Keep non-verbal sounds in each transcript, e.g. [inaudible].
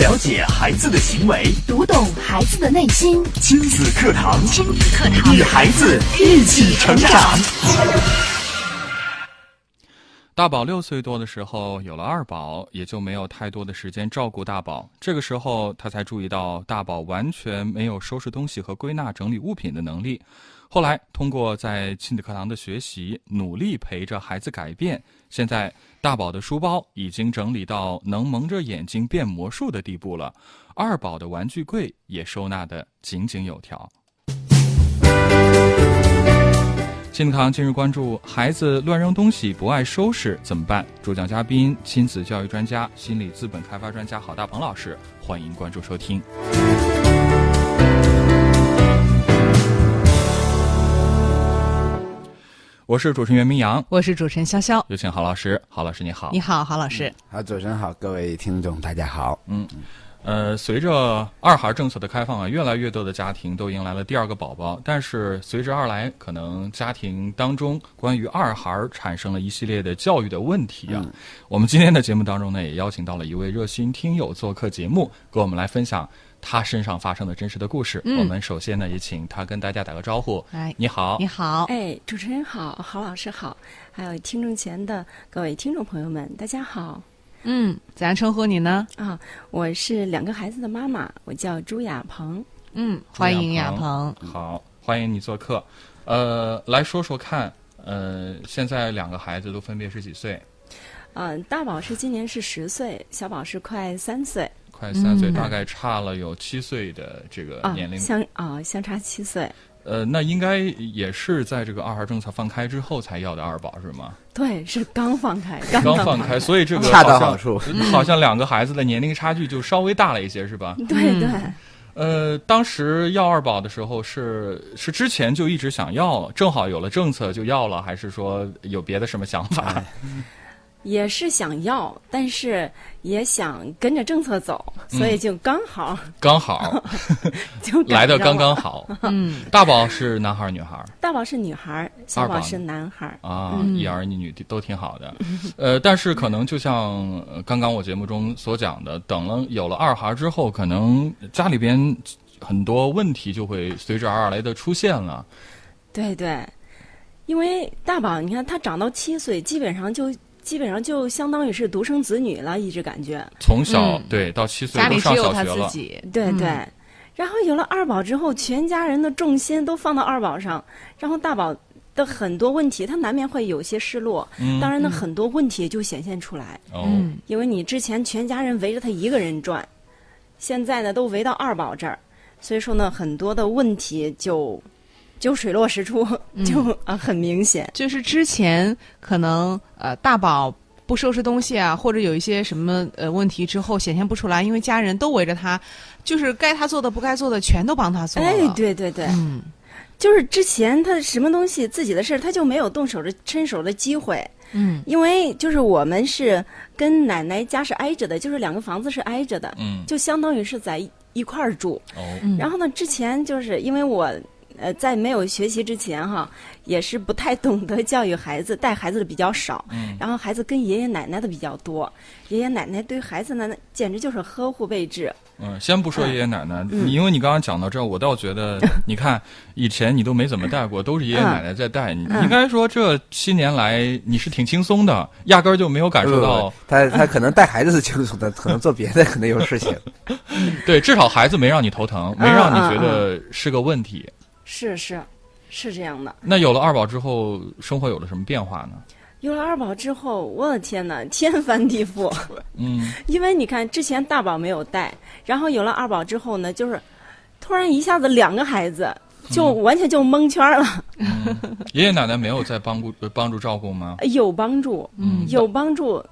了解孩子的行为，读懂孩子的内心。亲子课堂，亲子课堂，与孩子一起成长。大宝六岁多的时候有了二宝，也就没有太多的时间照顾大宝。这个时候，他才注意到大宝完全没有收拾东西和归纳整理物品的能力。后来，通过在亲子课堂的学习，努力陪着孩子改变。现在，大宝的书包已经整理到能蒙着眼睛变魔术的地步了，二宝的玩具柜也收纳得井井有条。亲子堂今日关注：孩子乱扔东西不爱收拾怎么办？主讲嘉宾：亲子教育专家、心理资本开发专家郝大鹏老师。欢迎关注收听。我是主持人袁明阳，我是主持人潇潇，有请郝老师。郝老师你好，你好，郝老师。好，主持人好，各位听众大家好。嗯，呃，随着二孩政策的开放啊，越来越多的家庭都迎来了第二个宝宝。但是随之而来，可能家庭当中关于二孩产生了一系列的教育的问题啊。我们今天的节目当中呢，也邀请到了一位热心听友做客节目，跟我们来分享。他身上发生的真实的故事，我们首先呢也请他跟大家打个招呼。哎，你好，你好，哎，主持人好，郝老师好，还有听众前的各位听众朋友们，大家好。嗯，怎样称呼你呢？啊，我是两个孩子的妈妈，我叫朱亚鹏。嗯，欢迎亚鹏。好，欢迎你做客。呃，来说说看，呃，现在两个孩子都分别是几岁？嗯，大宝是今年是十岁，小宝是快三岁。快三岁，大概差了有七岁的这个年龄，相啊相差七岁。呃，那应该也是在这个二孩政策放开之后才要的二宝是吗？对，是刚放开，刚放开，所以这个恰到好处，好像两个孩子的年龄差距就稍微大了一些，是吧？对对。呃，当时要二宝的时候是是之前就一直想要，正好有了政策就要了，还是说有别的什么想法？也是想要，但是也想跟着政策走，所以就刚好，刚好 [laughs] 就来的刚刚好。嗯，大宝是男孩女孩？大宝是女孩，小宝是男孩。啊，一儿一女都挺好的。呃，但是可能就像刚刚我节目中所讲的，等了有了二孩之后，可能家里边很多问题就会随之而来的出现了。对对，因为大宝，你看他长到七岁，基本上就。基本上就相当于是独生子女了，一直感觉从小对到七岁都上小学了，对对。然后有了二宝之后，全家人的重心都放到二宝上，然后大宝的很多问题，他难免会有些失落。当然呢，很多问题就显现出来。哦，因为你之前全家人围着他一个人转，现在呢都围到二宝这儿，所以说呢，很多的问题就。就水落石出，就啊很明显。就是之前可能呃大宝不收拾东西啊，或者有一些什么呃问题之后显现不出来，因为家人都围着他，就是该他做的不该做的全都帮他做了。哎，对对对，嗯，就是之前他什么东西自己的事儿他就没有动手的伸手的机会。嗯，因为就是我们是跟奶奶家是挨着的，就是两个房子是挨着的，嗯，就相当于是在一块儿住。哦，然后呢，之前就是因为我。呃，在没有学习之前哈，也是不太懂得教育孩子，带孩子的比较少。嗯。然后孩子跟爷爷奶奶的比较多，爷爷奶奶对孩子呢，简直就是呵护备至。嗯，先不说爷爷奶奶，因为你刚刚讲到这儿，我倒觉得，[laughs] 你看以前你都没怎么带过，都是爷爷奶奶在带。你应该说这七年来你是挺轻松的，压根儿就没有感受到。他他可能带孩子是轻松的，可能做别的可能有事情。[laughs] 对，至少孩子没让你头疼，没让你觉得是个问题。是是，是这样的。那有了二宝之后，生活有了什么变化呢？有了二宝之后，我的天哪，天翻地覆。[laughs] 嗯，因为你看，之前大宝没有带，然后有了二宝之后呢，就是突然一下子两个孩子，就完全就蒙圈了。爷爷奶奶没有在帮助帮助照顾吗？有帮助，有帮助，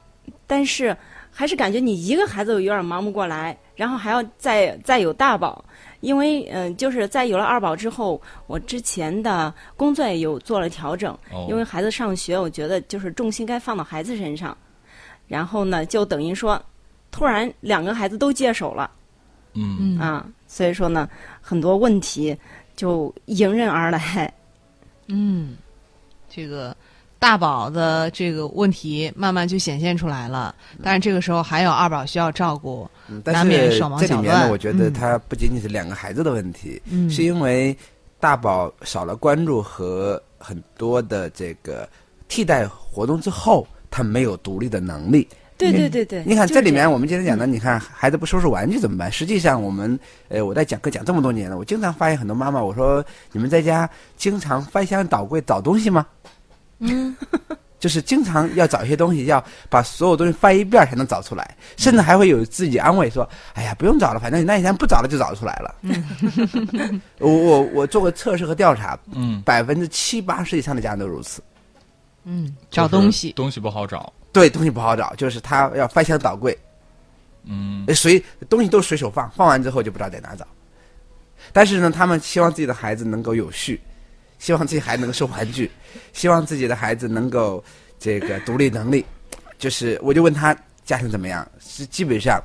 但是还是感觉你一个孩子有点忙不过来，然后还要再再有大宝。因为嗯，就是在有了二宝之后，我之前的工作也有做了调整。哦。因为孩子上学，我觉得就是重心该放到孩子身上。然后呢，就等于说，突然两个孩子都接手了。嗯。啊，所以说呢，很多问题就迎刃而来。嗯，这个大宝的这个问题慢慢就显现出来了，但是这个时候还有二宝需要照顾，嗯但难免是手忙脚乱这里面呢，我觉得嗯它不仅仅是两个孩子的问题，嗯是因为大宝少了关注和很多的这个替代活动之后，他没有独立的能力。对对对对，你看这里面，我们今天讲的，你看孩子不收拾玩具怎么办？实际上，我们呃，我在讲课讲这么多年了，我经常发现很多妈妈，我说你们在家经常翻箱倒柜找东西吗？嗯，[laughs] 就是经常要找一些东西，要把所有东西翻一遍才能找出来，甚至还会有自己安慰说：“哎呀，不用找了，反正你那一天不找了就找出来了。[laughs] 我我我做过测试和调查，嗯，百分之七八十以上的家长都如此。嗯，找东西，东西不好找，对，东西不好找，就是他要翻箱倒柜，嗯呃随东西都随手放，放完之后就不知道在哪找。但是呢，他们希望自己的孩子能够有序，希望自己孩子能收玩具，希望自己的孩子能够这个独立能力。就是我就问他家庭怎么样，是基本上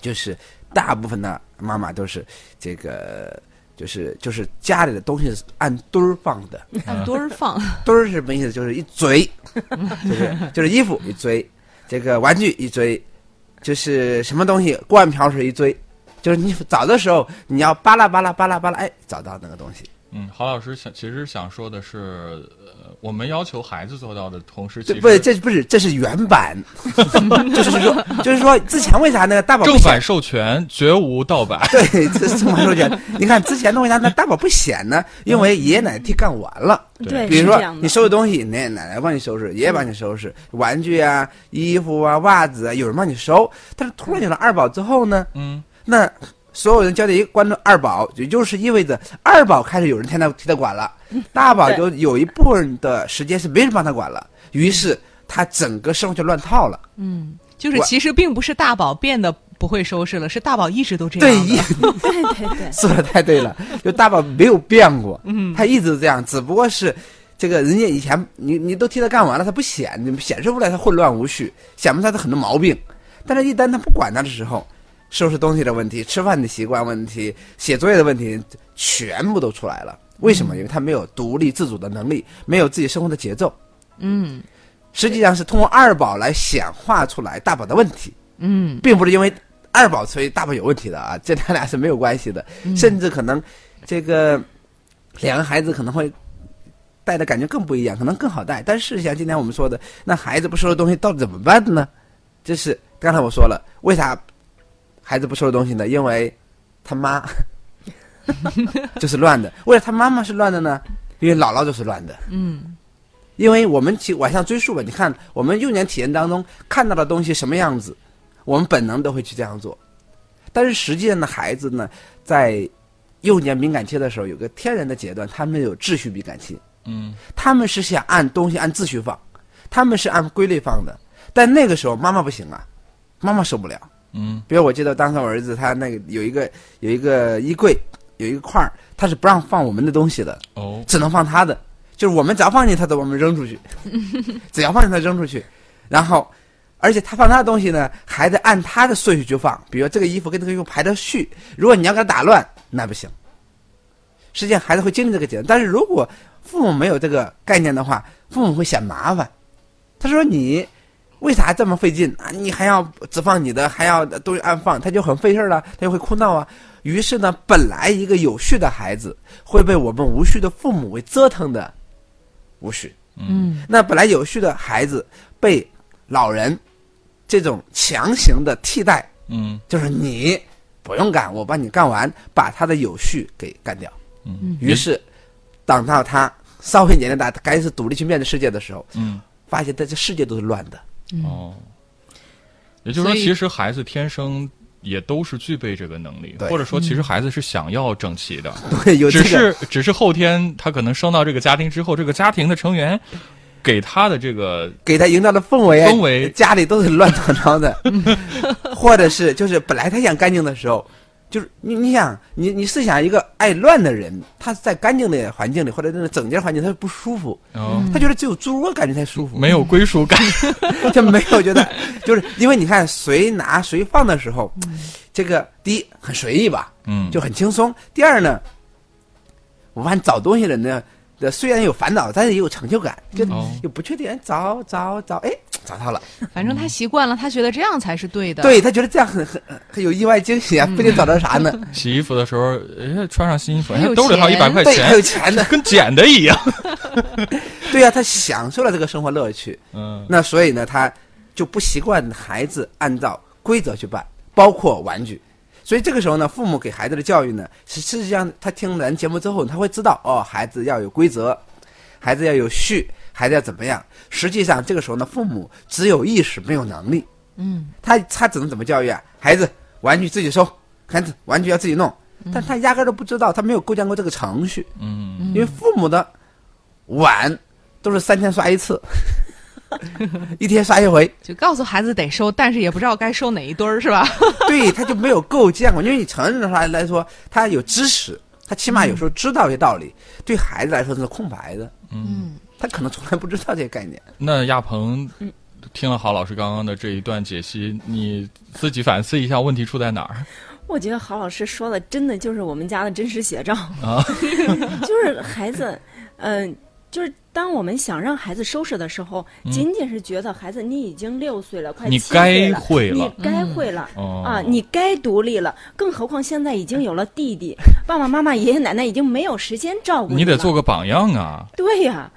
就是大部分的妈妈都是这个。就是就是家里的东西是按堆儿放的，按堆儿放，[laughs] 堆儿是什么意思？就是一嘴，就是就是衣服一堆，这个玩具一堆，就是什么东西锅碗瓢盆一堆，就是你找的时候你要扒拉扒拉扒拉扒拉，哎，找到那个东西。嗯，郝老师想其实想说的是，呃，我们要求孩子做到的同时，这不是这不是这是原版，[laughs] 就是说就是说之前为啥那个大宝正版授权，绝无盗版。[laughs] 对，这是正版授权。你看之前的为啥那大宝不显呢？因为爷爷奶奶替干完了。对，比如说你收拾东西，奶奶奶帮你收拾，爷爷帮你收拾，玩具啊、衣服啊、袜子啊，有人帮你收。但是突然有了二宝之后呢，嗯，那所有人交代一个关注二宝，也就是意味着二宝开始有人替他替他管了，大宝就有一部分的时间是没人帮他管了，于是他整个生活就乱套了。嗯，就是其实并不是大宝变得不会收拾了，是大宝一直都这对，样一的。对 [laughs] 对对，[laughs] 说的太对了，就大宝没有变过，嗯，他一直都这样，只不过是这个人家以前你你都替他干完了，他不显，你显示不出来他混乱无序，显不出来他很多毛病，但是一旦他不管他的时候，收拾东西的问题、吃饭的习惯问题、写作业的问题，全部都出来了。为什么？因为他没有独立自主的能力，没有自己生活的节奏。嗯实际上是通过二宝来显化出来大宝的问题。嗯并不是因为二宝所以大宝有问题的啊，这他俩是没有关系的，甚至可能这个两个孩子可能会带的感觉更不一样，可能更好带。但是像今天我们说的，那孩子不收拾东西到底怎么办呢？这是刚才我说了，为啥孩子不收拾东西呢？因为他妈 [laughs] 就是乱的。为了他妈妈是乱的呢？因为姥姥就是乱的。嗯因为我们去往上追溯吧，你看我们幼年体验当中看到的东西什么样子，我们本能都会去这样做。但是实际上呢，孩子呢，在幼年敏感期的时候，有个天然的阶段，他们有秩序敏感期，嗯他们是想按东西按秩序放，他们是按规律放的。但那个时候妈妈不行啊，妈妈受不了。嗯比如我记得当时我儿子他那个有一个有一个衣柜有一个块儿，他是不让放我们的东西的，哦只能放他的，就是我们只要放进他的，我们扔出去，[laughs] 只要放进他扔出去，然后，而且他放他的东西呢，还得按他的顺序去放，比如这个衣服跟这个衣服排的序，如果你要给他打乱，那不行。实际上孩子会经历这个阶段，但是如果父母没有这个概念的话，父母会嫌麻烦。他说你为啥这么费劲啊？你还要只放你的，还要东西按放，他就很费事儿了，他就会哭闹啊。于是呢，本来一个有序的孩子会被我们无序的父母给折腾的无序。嗯那本来有序的孩子被老人这种强行的替代，嗯就是你不用干，我帮你干完，把他的有序给干掉。嗯，于是，等到他稍微年龄大，他开始独立去面对世界的时候，嗯发现他这世界都是乱的。哦，也就是说，其实孩子天生也都是具备这个能力，或者说，其实孩子是想要整齐的，[laughs] 对，有这只是只是后天他可能生到这个家庭之后，这个家庭的成员给他的这个给他营造的氛围啊，氛围家里都是乱糟糟的，[laughs] 或者是就是本来他想干净的时候，就是你你想你你试想一个爱乱的人，他在干净的环境里或者那种整洁环境，他不舒服，哦他觉得只有猪窝感觉才舒服，没有归属感。[laughs] 就没有觉得，就是因为你看谁拿谁放的时候，这个第一很随意吧，嗯，就很轻松；第二呢，我发现找东西的人呢，呃虽然有烦恼，但是也有成就感，就哦又不确定，哎找找找，哎，找到了。[laughs] 反正他习惯了，他觉得这样才是对的。对他觉得这样很很很有意外惊喜啊，不一定找到啥呢。[laughs] 洗衣服的时候，哎，穿上新衣服，兜里还有一百块钱，还有钱，钱呢。跟捡的一样。[laughs] 对呀、他享受了这个生活乐趣。嗯那所以呢，他就不习惯孩子按照规则去办，包括玩具。所以这个时候呢，父母给孩子的教育呢，实实际上他听了咱节目之后，他会知道哦，孩子要有规则，孩子要有序，孩子要怎么样。实际上这个时候呢，父母只有意识没有能力。嗯，他他只能怎么教育啊？孩子玩具自己收，孩子玩具要自己弄，但他压根儿都不知道，他没有构建过这个程序。嗯，因为父母的碗都是三天刷一次，[laughs] 一天刷一回，就告诉孩子得收，但是也不知道该收哪一堆儿，是吧？[laughs] 对，他就没有构建过。因为你成人的话来说，他有知识，他起码有时候知道一些道理，对孩子来说是空白的，嗯，他可能从来不知道这些概念。那亚鹏听了郝老师刚刚的这一段解析，你自己反思一下问题出在哪儿我觉得郝老师说的真的就是我们家的真实写照，啊？[laughs] 就是孩子，嗯、就是当我们想让孩子收拾的时候，仅仅是觉得孩子你已经六岁了，快七岁了，该会了你该会了。哦啊，你该独立了，更何况现在已经有了弟弟，爸爸妈妈、爷爷奶奶已经没有时间照顾你得做个榜样啊！对呀、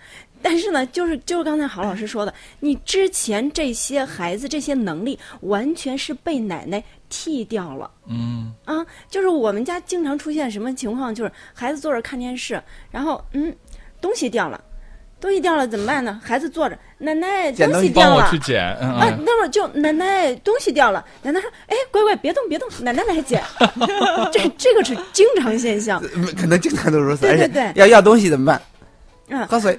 但是呢，就是就是刚才郝老师说的，你之前这些孩子这些能力完全是被奶奶替掉了。嗯，啊，就是我们家经常出现什么情况，就是孩子坐着看电视，然后嗯，东西掉了，东西掉了怎么办呢？孩子坐着，奶奶东西掉了帮我去。捡。嗯啊，嗯，那会儿就奶奶东西掉了，奶奶说：“哎，乖乖，别动，别动，奶奶来捡。[laughs] ”这这个是经常现象。呃可能经常都如此，对对对要要东西怎么办？嗯，喝水，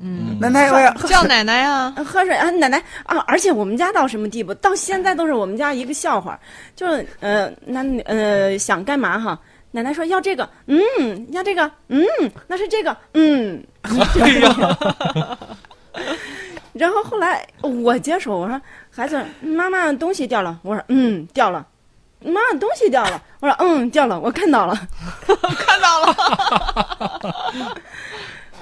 嗯，奶奶我要叫奶奶啊，啊喝水啊，奶奶啊！而且我们家到什么地步？到现在都是我们家一个笑话，就是呃，那呃想干嘛哈？奶奶说要这个，嗯，要这个，嗯，那是这个，嗯。[laughs] 哎呀，[laughs] 然后后来我接手，我说孩子，妈妈东西掉了，我说嗯掉了，妈妈东西掉了，我说嗯掉了，我看到了，[laughs] 看到了，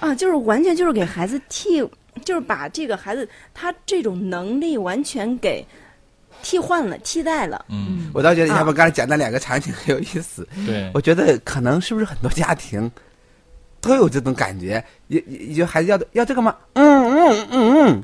啊，就是完全就是给孩子替，就是把这个孩子他这种能力完全给替换了、替代了。嗯，我倒觉得啊要不刚才讲的两个场景很有意思。对我，觉得可能是不是很多家庭都有这种感觉，也也也就孩子要要这个吗？嗯嗯嗯嗯，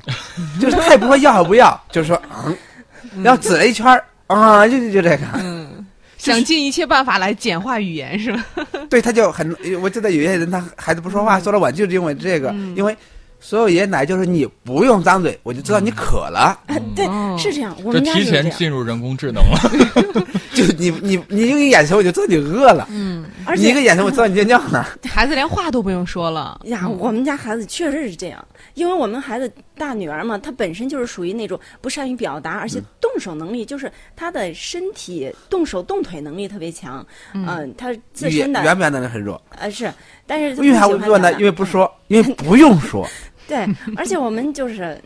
就是他也不会要和不要，就是说嗯，然后指了一圈儿啊，就就就这个，嗯，想尽一切办法来简化语言是吧？对，他就很，我记得有些人他孩子不说话，说了晚就是因为这个，因为所有爷爷奶奶就是你不用张嘴，我就知道你渴了，啊，[laughs] 对，哦是这样，我们家就是这样。前进入人工智能了。[laughs] 就你你你一个眼神我就知道你饿了，嗯，而你一个眼神我知道你尿尿呢。[laughs] 孩子连话都不用说了，呀，我们家孩子确实是这样，因为我们孩子大女儿嘛，她本身就是属于那种不善于表达，而且动手能力就是她的身体动手动腿能力特别强，嗯，她自身的原表能力很弱，呃是，但是她为啥不我弱呢？因为不说，因为不用说。对，[laughs] 而且我们就是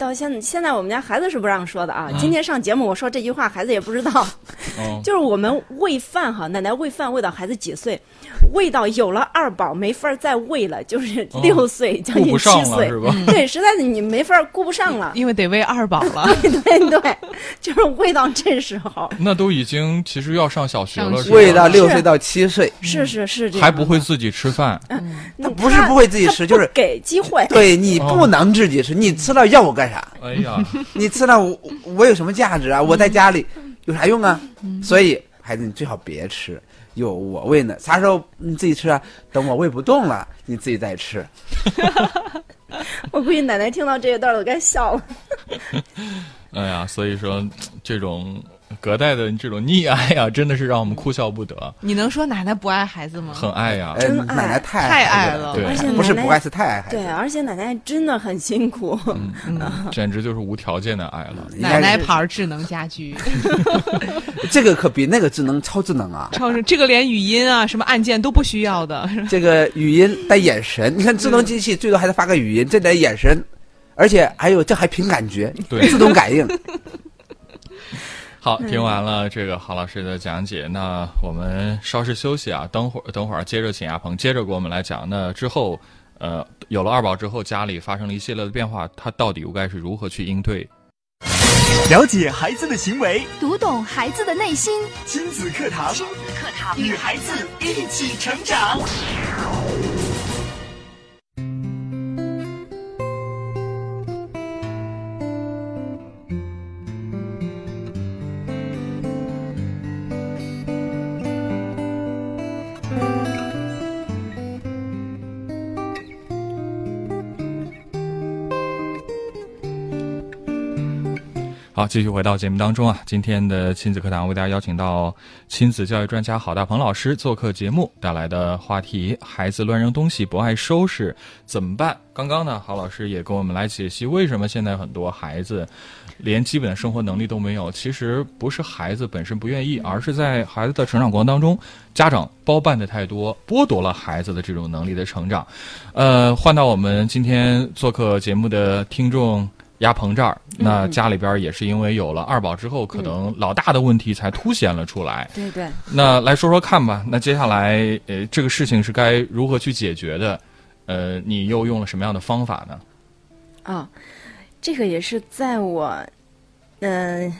到现现在我们家孩子是不让说的啊。嗯今天上节目我说这句话，孩子也不知道。哦，[laughs] 就是我们喂饭哈，奶奶喂饭喂到孩子几岁，喂到有了二宝没法再喂了，就是哦六岁、将近七岁？对，实在是你没法顾不上了。[laughs] 因为得喂二宝了。[laughs] 对对对，就是喂到这时候，那都已经其实要上小学了，喂到六岁到七岁，是是是这样，还不会自己吃饭，嗯，他不是不会自己吃就是给机会。对你不能自己吃，你吃了要我干啥？哎呀，[laughs] 你吃了我我有什么价值啊？我在家里有啥用啊？所以孩子你最好别吃，有我喂呢。啥时候你自己吃啊？等我喂不动了，你自己再吃。[laughs] 我估计奶奶听到这一段都该笑了。[laughs] 哎呀，所以说这种隔代的这种溺爱呀，真的是让我们哭笑不得，你能说奶奶不爱孩子吗？很爱呀。呃，真爱奶奶太太爱爱了对而且奶奶不是不爱，是太爱孩子对，。而且奶奶真的很辛苦。嗯，简直就是无条件的爱了。奶奶牌智能家居，[laughs] 这个可比那个智能超智能啊！超智这个连语音啊、什么按键都不需要的，[laughs] 这个语音带眼神，你看智能机器最多还得发个语音，这得眼神，而且还有这还凭感觉，对自动感应。好，听完了这个郝老师的讲解，那我们稍事休息啊，等会儿等会儿接着请亚鹏接着给我们来讲。那之后，呃，有了二宝之后，家里发生了一系列的变化，他到底又该是如何去应对？了解孩子的行为，读懂孩子的内心。亲子课堂，亲子课堂，与孩子一起成长。好，继续回到节目当中啊！今天的亲子课堂为大家邀请到亲子教育专家郝大鹏老师做客节目，带来的话题：孩子乱扔东西不爱收拾怎么办？刚刚呢，郝老师也跟我们来解析为什么现在很多孩子连基本的生活能力都没有。其实不是孩子本身不愿意，而是在孩子的成长过程当中，家长包办的太多，剥夺了孩子的这种能力的成长。呃，换到我们今天做客节目的听众。鸭鹏这儿，那家里边也是因为有了二宝之后，可能老大的问题才凸显了出来。对对，那来说说看吧。那接下来，呃，这个事情是该如何去解决的？呃，你又用了什么样的方法呢？啊，这个也是在我，嗯、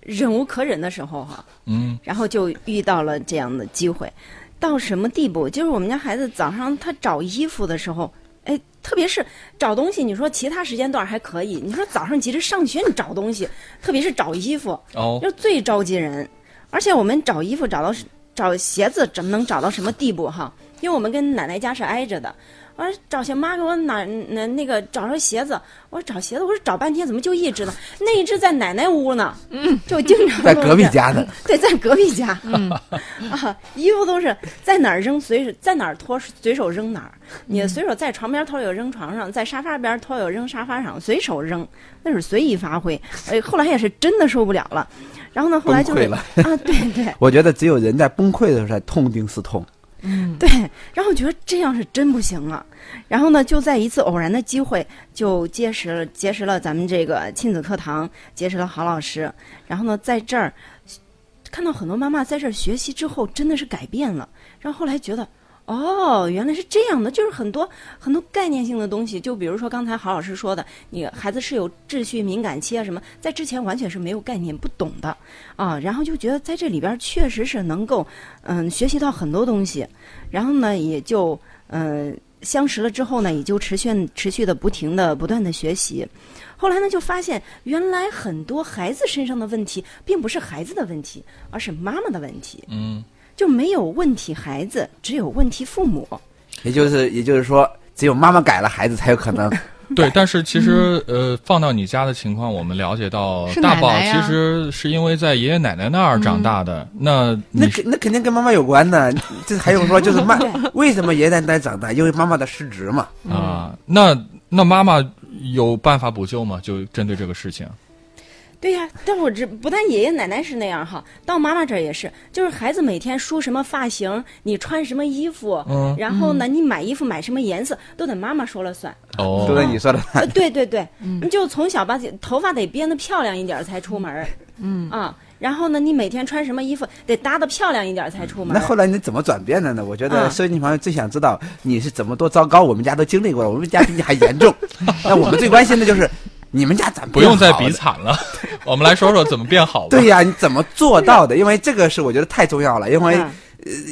忍无可忍的时候哈，嗯然后就遇到了这样的机会。到什么地步？就是我们家孩子早上他找衣服的时候，哎，特别是找东西，你说其他时间段还可以，你说早上急着上学，你找东西，特别是找衣服，哦就最着急人。而且我们找衣服找到找鞋子，怎么能找到什么地步哈？因为我们跟奶奶家是挨着的。我说找鞋，妈给我哪那那个找着鞋子，我说找鞋子，我说找半天怎么就一只呢？[laughs] 那一只在奶奶屋呢，嗯，就经常 [laughs] 在隔壁家呢，对，在隔壁家，嗯。[laughs] 啊，衣服都是在哪儿扔随手在哪儿脱随手扔哪儿，你随手在床边脱有扔床上，在沙发边脱有扔沙发上，随手扔，那是随意发挥。哎，后来也是真的受不了了，然后呢，后来就是崩溃了。啊，对对。我觉得只有人在崩溃的时候才痛定思痛。对，然后觉得这样是真不行了，然后呢，就在一次偶然的机会，就结识了结识了咱们这个亲子课堂，结识了郝老师，然后呢，在这儿看到很多妈妈在这儿学习之后，真的是改变了，然后后来觉得。哦，原来是这样的，就是很多很多概念性的东西，就比如说刚才郝老师说的，你孩子是有秩序敏感期啊什么，在之前完全是没有概念、不懂的。啊，然后就觉得在这里边确实是能够嗯学习到很多东西，然后呢也就嗯相识了之后呢，也就持续持续的不停的不断的学习，后来呢就发现原来很多孩子身上的问题并不是孩子的问题，而是妈妈的问题，嗯，就没有问题孩子，只有问题父母。也就是也就是说，只有妈妈改了，孩子才有可能。[laughs] 对。但是其实，呃，放到你家的情况，我们了解到，是大宝其实是因为在爷爷奶奶那儿长大的。那那肯那肯定跟妈妈有关呢。[laughs] 这还用说就是妈 [laughs] 为什么爷爷奶奶长大？因为妈妈的失职嘛。啊，那那妈妈有办法补救吗？就针对这个事情。对呀、但我这不但爷爷奶奶是那样哈，到妈妈这儿也是，就是孩子每天梳什么发型，你穿什么衣服，嗯然后呢，你买衣服买什么颜色，都得妈妈说了算。哦，都得你说了算，对对对，你就从小把头发得编得漂亮一点儿才出门儿，嗯啊，然后呢，你每天穿什么衣服得搭得漂亮一点儿才出门儿。那后来你怎么转变的呢？我觉得啊收音机朋友最想知道你是怎么多糟糕，我们家都经历过了，我们家比你还严重。[laughs] 那我们最关心的就是你们家咱不用再比比惨了，[laughs] 我们来说说怎么变好吧。对呀、你怎么做到的？因为这个是我觉得太重要了，因为、嗯呃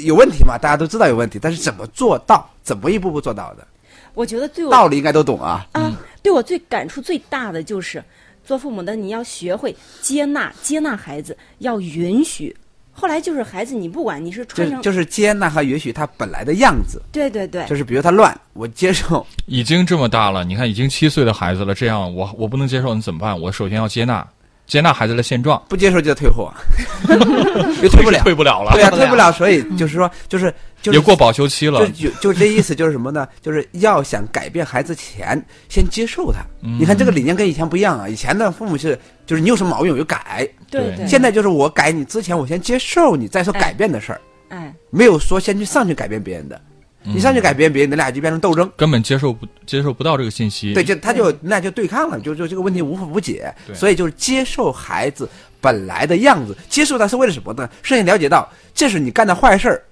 有问题嘛，大家都知道有问题，但是怎么做到？怎么一步步做到的？我觉得对我道理应该都懂啊。啊，对我最感触最大的就是，做父母的你要学会接纳接纳孩子，要允许。后来就是孩子，你不管你是就穿就是接纳和允许他本来的样子，对对对，就是比如他乱，我接受，已经这么大了，你看已经七岁的孩子了，这样我我不能接受，你怎么办？我首先要接纳，接纳孩子的现状，不接受就退货，[laughs] 又退不了，退不了了，对呀、退不了，所以就是说，就是就是也过保修期了。就。就就这意思就是什么呢？就是要想改变孩子前，先接受他。嗯。你看这个理念跟以前不一样啊，以前的父母是就是你有什么毛病我就改，对。现在就是我改你之前，我先接受你，再说哎。改变的事儿，哎，没有说先去上去改变别人的。你上去改变别人，你俩就变成斗争。根本接受不接受不到这个信息。对，就他就那就对抗了，就就这个问题无法无解，对所以就是接受孩子本来的样子，接受他是为了什么呢？是你了解到这是你干的坏事儿，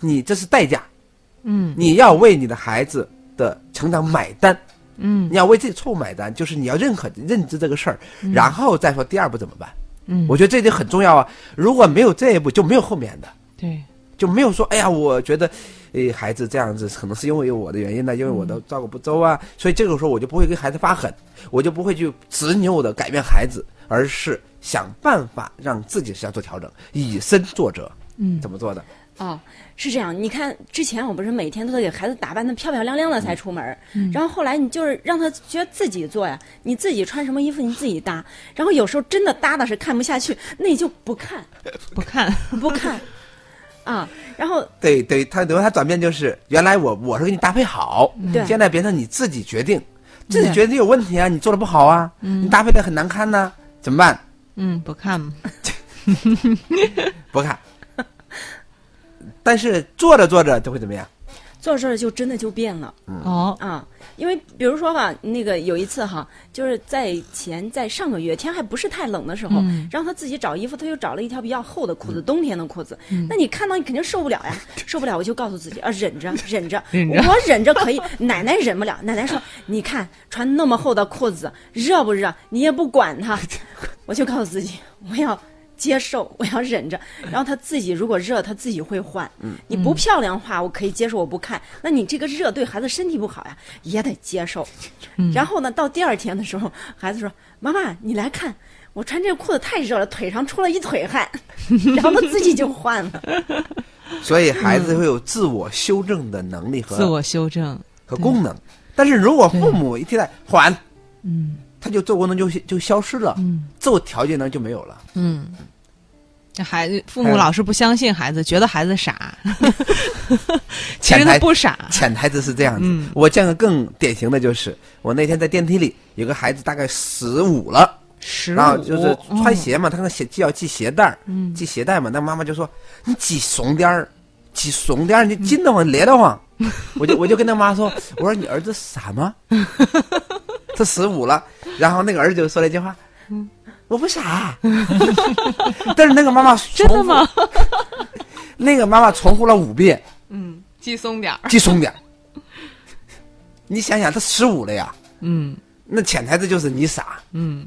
你这是代价，嗯，你要为你的孩子的成长买单。嗯你要为自己错误买单，就是你要认可认知这个事儿，然后再说第二步怎么办。嗯，我觉得这点很重要啊！如果没有这一步，就没有后面的，对，就没有说，哎呀，我觉得，诶，孩子这样子可能是因为我的原因呢，因为我的照顾不周啊，所以这个时候我就不会跟孩子发狠，我就不会去执拗的改变孩子，而是想办法让自己身上做调整，以身作则。嗯怎么做的？哦，是这样。你看，之前我不是每天都得给孩子打扮的漂漂亮亮的才出门儿，然后后来你就是让他觉得自己做呀，你自己穿什么衣服你自己搭，然后有时候真的搭的是看不下去，那你就不看不看，不看啊，然后对对，他等于他转变就是，原来我我是给你搭配好，对现在变成你自己决定，自己决定有问题啊，你做的不好啊，你搭配的很难看呢、怎么办？嗯，不看，[laughs] 不看。[laughs] 但是做着做着就会怎么样？做事儿就真的就变了。哦，啊，因为比如说吧，那个有一次哈，就是在前在上个月天还不是太冷的时候，嗯让他自己找衣服，他又找了一条比较厚的裤子，冬天的裤子。那你看到你肯定受不了呀，受不了我就告诉自己啊，忍着，忍着，忍着我忍着可以。奶奶忍不了，奶奶说，你看穿那么厚的裤子热不热，你也不管它，[laughs] 我就告诉自己我要。接受，[laughs] 我要忍着，然后他自己如果热，他自己会换。你不漂亮的话，我可以接受，我不看。那你这个热对孩子身体不好呀，也得接受。然后呢，到第二天的时候，孩子说：“妈妈，你来看，我穿这个裤子太热了，腿上出了一腿汗。[laughs] ”然后他自己就换了。[laughs] 所以孩子会有自我修正的能力和自我修正，和功能。但是如果父母一替代还，嗯他就做功能就就消失了，嗯自我调节能力就没有了。嗯。这孩子父母老是不相信孩子，觉得孩子傻，[laughs] 其台他不傻。潜台词是这样子。嗯我见个更典型的就是，我那天在电梯里，有个孩子大概十五了，十然后就是穿鞋嘛，他那鞋系要系鞋带儿，嗯系鞋带嘛，那妈妈就说你系松点儿，系松点儿，你紧得慌，勒得慌。我就我就跟他妈说，我说你儿子傻吗？[laughs] 他十五了，然后那个儿子就说了一句话，嗯我不傻。但是那个妈妈真的吗？重复？那个妈妈重复了五遍，嗯，记松点儿。系松点儿。你想想，他十五了呀，嗯那潜台词就是你傻。嗯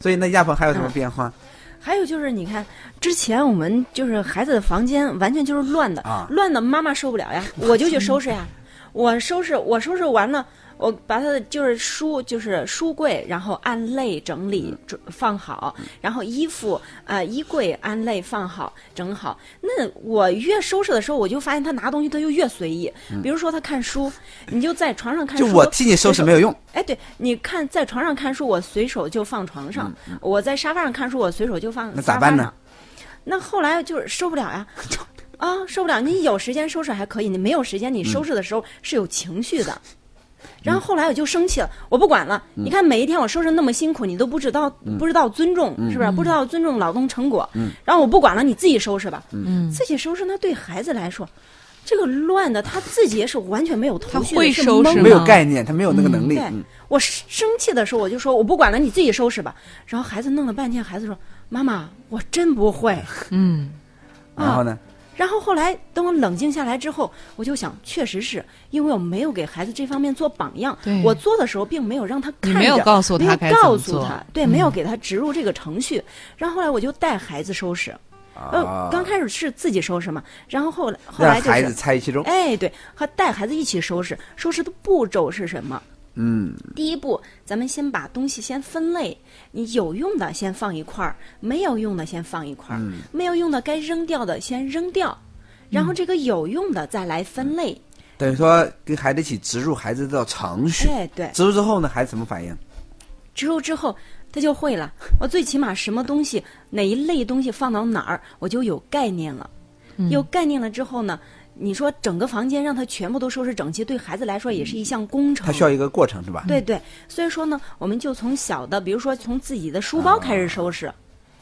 所以那亚鹏还有什么变化？还有就是，你看之前我们就是孩子的房间完全就是乱的，啊乱的妈妈受不了呀，我就去收拾呀。我收拾，我收拾完了，我把他的就是书，就是书柜，然后按类整理准放好，然后衣服呃衣柜按类放好整好。那我越收拾的时候，我就发现他拿东西他就越随意。比如说他看书，你就在床上看书，就我替你收拾没有用。哎，对，你看在床上看书，我随手就放床上；我在沙发上看书，我随手就放嗯那咋办呢？那后来就是受不了呀，啊，[laughs] 受不了！你有时间收拾还可以，你没有时间，你收拾的时候是有情绪的。[laughs] 然后后来我就生气了，我不管了。你看每一天我收拾那么辛苦，你都不知道不知道尊重，是不是？不知道尊重劳动成果。然后我不管了，你自己收拾吧。嗯，自己收拾，那对孩子来说，这个乱的他自己也是完全没有头绪的，他会是收拾懵没有概念，他没有那个能力。对嗯，我生气的时候，我就说我不管了，你自己收拾吧。然后孩子弄了半天，孩子说：“妈妈，我真不会。嗯然后呢？”然后后来等我冷静下来之后，我就想，确实是因为我没有给孩子这方面做榜样。我做的时候并没有让他看着，没有告诉他没有该怎么告诉做他，对，嗯没有给他植入这个程序。然后后来我就带孩子收拾，呃啊，，刚开始是自己收拾嘛，然后后来后来就让孩子是。参与其中。哎，对，和带孩子一起收拾，收拾的步骤是什么？嗯，第一步，咱们先把东西先分类，你有用的先放一块儿，没有用的先放一块儿，嗯没有用的该扔掉的先扔掉，然后这个有用的再来分类。等于说跟孩子一起植入孩子的程序。哎，对，植入之后呢，孩子什么反应？植入之后他就会了。我最起码什么东西哪一类东西放到哪儿，我就有概念了。有概念了之后呢，你说整个房间让他全部都收拾整齐，对孩子来说也是一项工程。他需要一个过程是吧？对对，所以说呢，我们就从小的，比如说从自己的书包开始收拾。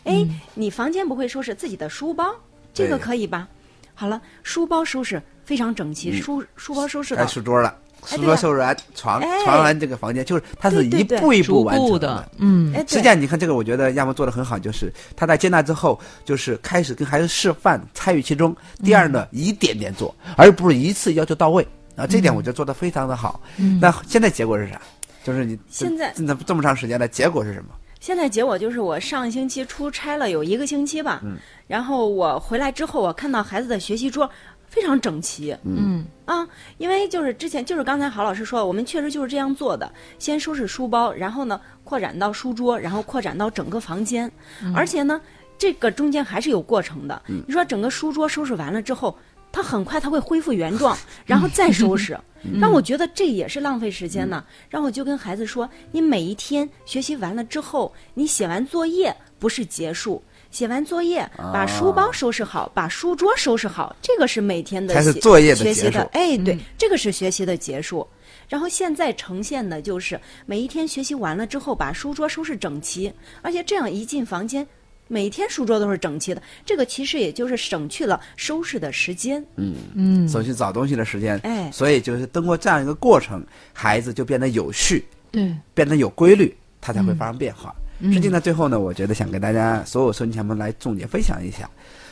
哎，你房间不会收拾自己的书包，这个可以吧？好了，书包收拾非常整齐，书书包收拾该。书桌了，哎对呀书桌收拾完，床哎。床完这个房间，就是他是一步一步完成的，嗯。哎，实际，上你看这个，我觉得亚萌做的很好，就是他在接纳之后，就是开始跟孩子示范，参与其中。第二呢，一点点做，而不是一次要求到位。然后这点我觉得做的非常的好。嗯。那现在结果是啥？就是你现在这这这么长时间了，结果是什么？现在结果就是我上星期出差了有一个星期吧，嗯。然后我回来之后，我看到孩子的学习桌非常整齐。嗯。啊，因为就是之前就是刚才郝老师说，我们确实就是这样做的，先收拾书包，然后呢扩展到书桌，然后扩展到整个房间，而且呢这个中间还是有过程的。你说整个书桌收拾完了之后。它很快它会恢复原状，[laughs] 然后再收拾，让我觉得这也是浪费时间呢。然后我就跟孩子说，你每一天学习完了之后，你写完作业不是结束，写完作业把书包收拾好，把书桌收拾好，这个是每天的才是作业的结束学习的。哎，对，这个是学习的结束。然后现在呈现的就是每一天学习完了之后，把书桌收拾整齐，而且这样一进房间。每天书桌都是整齐的，这个其实也就是省去了收拾的时间。嗯嗯，省去找东西的时间，哎所以就是通过这样一个过程，孩子就变得有序，对，变得有规律，他才会发生变化。嗯实际呢，最后呢，我觉得想跟大家所有收听前们来总结分享一下，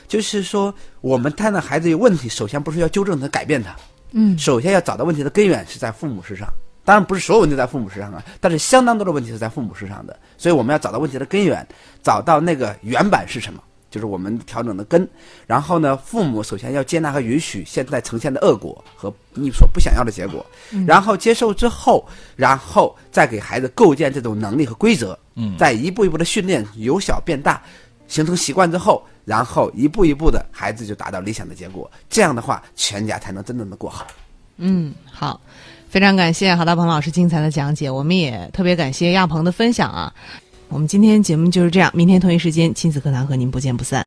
就是说，我们看到孩子有问题，首先不是要纠正他、改变他，嗯首先要找到问题的根源是在父母身上。当然不是所有问题在父母身上啊，但是相当多的问题是在父母身上的，所以我们要找到问题的根源，找到那个原版是什么，就是我们调整的根。然后呢，父母首先要接纳和允许现在呈现的恶果和你所不想要的结果，然后接受之后，然后再给孩子构建这种能力和规则，嗯再一步一步的训练，由小变大，形成习惯之后，然后一步一步的孩子就达到理想的结果。这样的话，全家才能真正的过好。嗯，好，非常感谢郝大鹏老师精彩的讲解，我们也特别感谢亚鹏的分享啊。我们今天节目就是这样，明天同一时间亲子课堂和您不见不散。